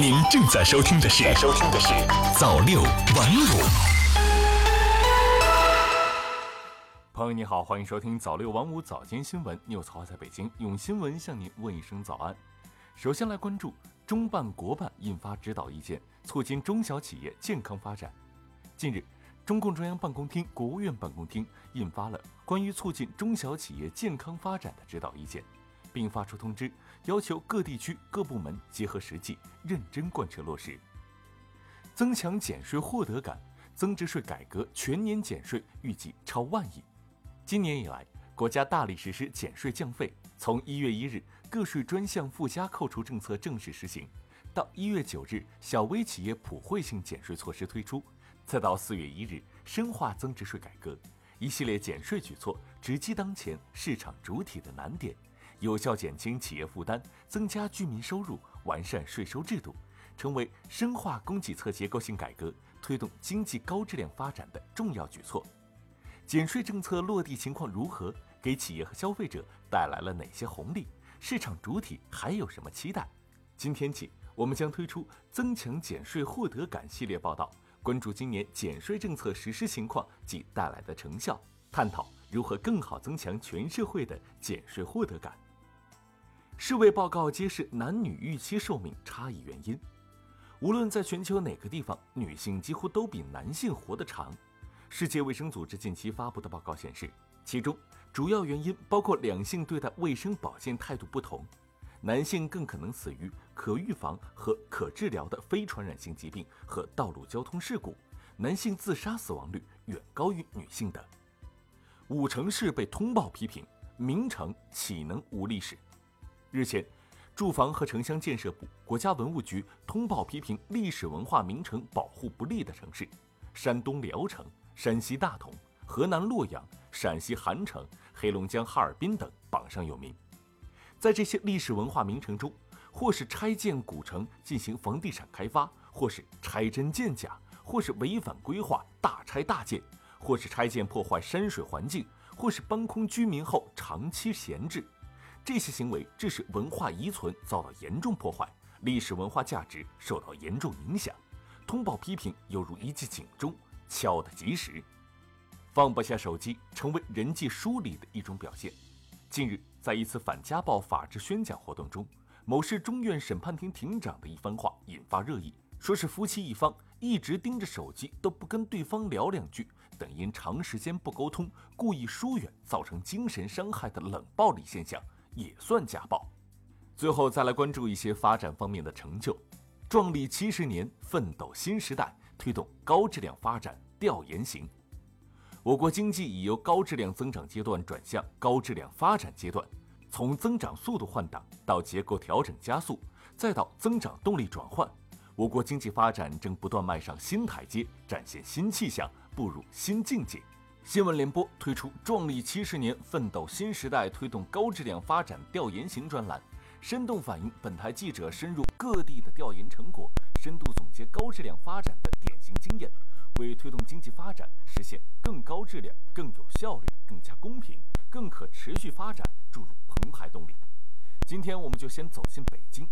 您正在收听的是《收听的是早六晚五》。朋友你好，欢迎收听早六晚五早间新闻。纽曹在北京用新闻向您问一声早安。首先来关注中办国办印发指导意见，促进中小企业健康发展。近日，中共中央办公厅、国务院办公厅印发了关于促进中小企业健康发展的指导意见。并发出通知，要求各地区各部门结合实际，认真贯彻落实，增强减税获得感。增值税改革全年减税预计超万亿。今年以来，国家大力实施减税降费，从一月一日个税专项附加扣除政策正式实行，到一月九日小微企业普惠性减税措施推出，再到四月一日深化增值税改革，一系列减税举措直击当前市场主体的难点。有效减轻企业负担，增加居民收入，完善税收制度，成为深化供给侧结构性改革、推动经济高质量发展的重要举措。减税政策落地情况如何？给企业和消费者带来了哪些红利？市场主体还有什么期待？今天起，我们将推出增强减税获得感系列报道，关注今年减税政策实施情况及带来的成效，探讨如何更好增强全社会的减税获得感。世卫报告揭示男女预期寿命差异原因。无论在全球哪个地方，女性几乎都比男性活得长。世界卫生组织近期发布的报告显示，其中主要原因包括两性对待卫生保健态度不同，男性更可能死于可预防和可治疗的非传染性疾病和道路交通事故，男性自杀死亡率远高于女性等。五城市被通报批评，名城岂能无历史？日前，住房和城乡建设部、国家文物局通报批评历史文化名城保护不力的城市：山东聊城、山西大同、河南洛阳、陕西韩城、黑龙江哈尔滨等榜上有名。在这些历史文化名城中，或是拆建古城进行房地产开发，或是拆真建假，或是违反规划大拆大建，或是拆建破坏山水环境，或是搬空居民后长期闲置。这些行为致使文化遗存遭到严重破坏，历史文化价值受到严重影响。通报批评犹如一记警钟，敲得及时。放不下手机成为人际疏离的一种表现。近日，在一次反家暴法制宣讲活动中，某市中院审判庭庭长的一番话引发热议，说是夫妻一方一直盯着手机都不跟对方聊两句，等因长时间不沟通故意疏远造成精神伤害的冷暴力现象。也算家暴。最后再来关注一些发展方面的成就。壮丽七十年，奋斗新时代，推动高质量发展调研型。我国经济已由高质量增长阶段转向高质量发展阶段，从增长速度换挡到结构调整加速，再到增长动力转换，我国经济发展正不断迈上新台阶，展现新气象，步入新境界。新闻联播推出“壮丽七十年，奋斗新时代，推动高质量发展调研型”专栏，生动反映本台记者深入各地的调研成果，深度总结高质量发展的典型经验，为推动经济发展实现更高质量、更有效率、更加公平、更可持续发展注入澎湃动力。今天，我们就先走进北京。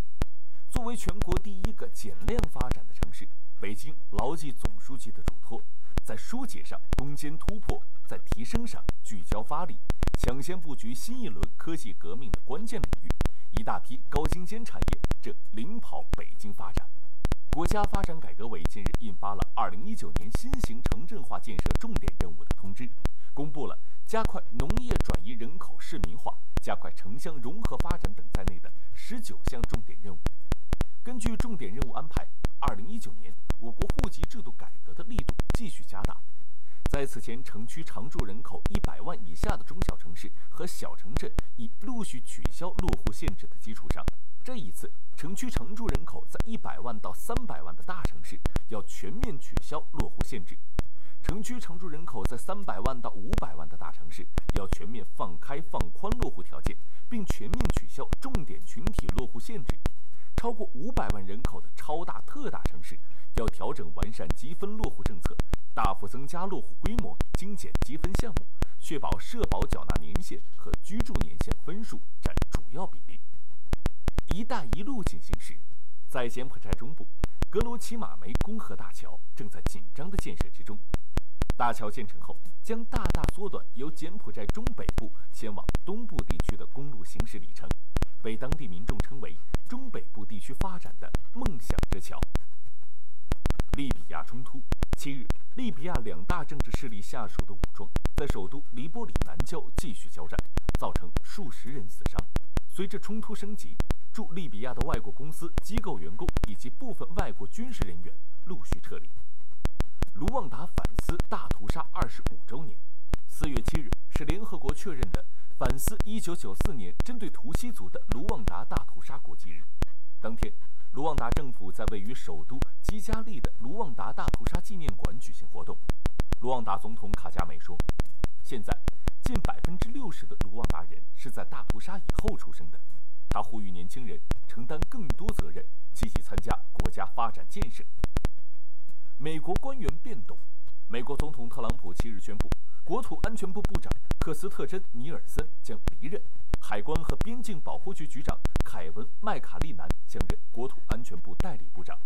作为全国第一个减量发展的城市，北京牢记总书记的嘱托。在疏解上攻坚突破，在提升上聚焦发力，抢先布局新一轮科技革命的关键领域，一大批高精尖产业正领跑北京发展。国家发展改革委近日印发了《二零一九年新型城镇化建设重点任务的通知》，公布了加快农业转移人口市民化、加快城乡融合发展等在内的十九项重点任务。根据重点任务安排，二零一九年我国户籍制度改革的力度。继续加大，在此前城区常住人口一百万以下的中小城市和小城镇已陆续取消落户限制的基础上，这一次城区常住人口在一百万到三百万的大城市要全面取消落户限制；城区常住人口在三百万到五百万的大城市要全面放开放宽落户条件，并全面取消重点群体落户限制；超过五百万人口的超大特大城市要调整完善积分落户政策。大幅增加落户规模，精简积分项目，确保社保缴纳年限和居住年限分数占主要比例。“一带一路”进行时，在柬埔寨中部，格罗奇马梅公河大桥正在紧张的建设之中。大桥建成后，将大大缩短由柬埔寨中北部前往东部地区的公路行驶里程，被当地民众称为中北部地区发展的梦想之桥。利比亚冲突，七日，利比亚两大政治势力下属的武装在首都黎波里南郊继续交战，造成数十人死伤。随着冲突升级，驻利比亚的外国公司、机构员工以及部分外国军事人员陆续撤离。卢旺达反思大屠杀二十五周年，四月七日是联合国确认的反思一九九四年针对图西族的卢旺达大屠杀国际日。当天。卢旺达政府在位于首都基加利的卢旺达大屠杀纪念馆举行活动。卢旺达总统卡加梅说：“现在，近百分之六十的卢旺达人是在大屠杀以后出生的。”他呼吁年轻人承担更多责任，积极参加国家发展建设。美国官员变动。美国总统特朗普七日宣布，国土安全部部长克斯特珍·尼尔森将离任。海关和边境保护局局长凯文·麦卡利南将任国土安全部代理部长。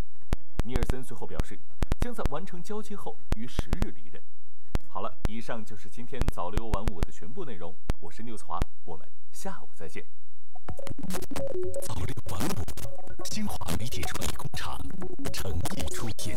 尼尔森随后表示，将在完成交接后于十日离任。好了，以上就是今天早六晚五的全部内容。我是六华，我们下午再见。早六晚五，新华媒体创意工厂诚意出品。